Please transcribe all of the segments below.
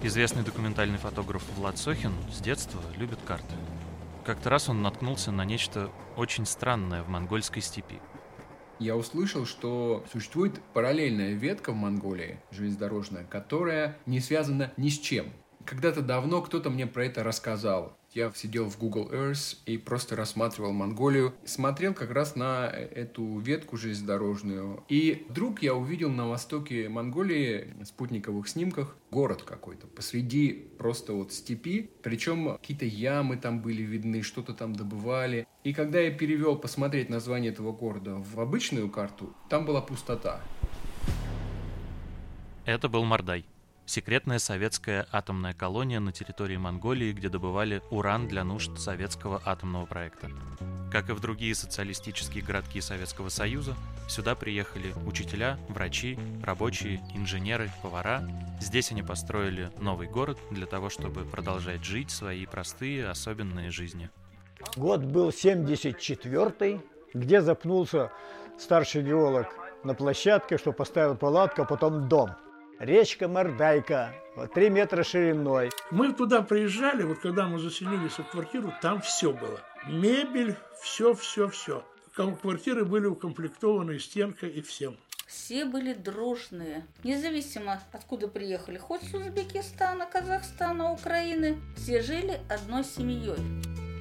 Известный документальный фотограф Влад Сохин с детства любит карты. Как-то раз он наткнулся на нечто очень странное в монгольской степи. Я услышал, что существует параллельная ветка в Монголии, железнодорожная, которая не связана ни с чем. Когда-то давно кто-то мне про это рассказал. Я сидел в Google Earth и просто рассматривал Монголию. Смотрел как раз на эту ветку железнодорожную. И вдруг я увидел на востоке Монголии в спутниковых снимках город какой-то посреди просто вот степи. Причем какие-то ямы там были видны, что-то там добывали. И когда я перевел посмотреть название этого города в обычную карту, там была пустота. Это был Мордай. Секретная советская атомная колония на территории Монголии, где добывали уран для нужд советского атомного проекта. Как и в другие социалистические городки Советского Союза, сюда приехали учителя, врачи, рабочие, инженеры, повара. Здесь они построили новый город для того, чтобы продолжать жить свои простые, особенные жизни. Год был 74-й, где запнулся старший геолог на площадке, что поставил палатку, а потом дом – речка Мордайка, вот 3 метра шириной. Мы туда приезжали, вот когда мы заселились в квартиру, там все было. Мебель, все, все, все. Квартиры были укомплектованы стенкой и всем. Все были дружные, независимо откуда приехали, хоть с Узбекистана, Казахстана, Украины, все жили одной семьей.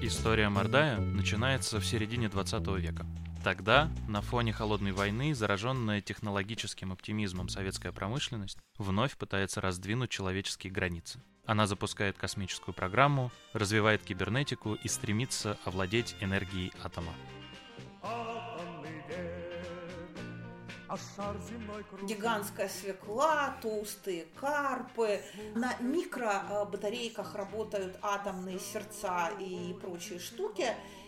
История Мордая начинается в середине 20 века. Тогда, на фоне холодной войны, зараженная технологическим оптимизмом советская промышленность вновь пытается раздвинуть человеческие границы. Она запускает космическую программу, развивает кибернетику и стремится овладеть энергией атома. Гигантская свекла, толстые карпы. На микробатарейках работают атомные сердца и прочие штуки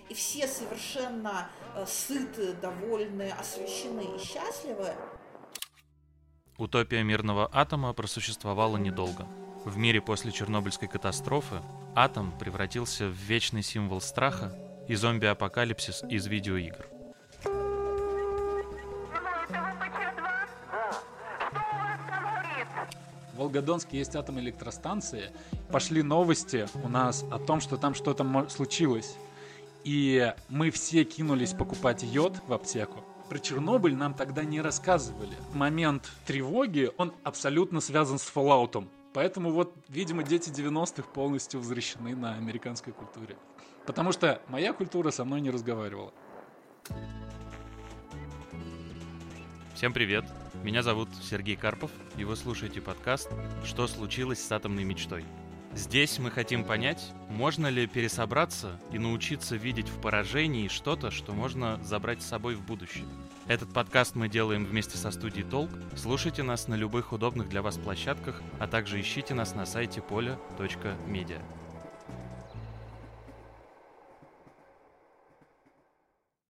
и все совершенно э, сыты, довольны, освещены и счастливы. Утопия мирного атома просуществовала недолго. В мире после Чернобыльской катастрофы атом превратился в вечный символ страха и зомби-апокалипсис из видеоигр. Волгодонске есть атомная электростанция. Пошли новости у нас о том, что там что-то случилось. И мы все кинулись покупать йод в аптеку. Про Чернобыль нам тогда не рассказывали. Момент тревоги, он абсолютно связан с Fallout. Поэтому вот, видимо, дети 90-х полностью возвращены на американской культуре. Потому что моя культура со мной не разговаривала. Всем привет! Меня зовут Сергей Карпов, и вы слушаете подкаст «Что случилось с атомной мечтой?». Здесь мы хотим понять, можно ли пересобраться и научиться видеть в поражении что-то, что можно забрать с собой в будущее. Этот подкаст мы делаем вместе со студией Толк. Слушайте нас на любых удобных для вас площадках, а также ищите нас на сайте поля.медиа.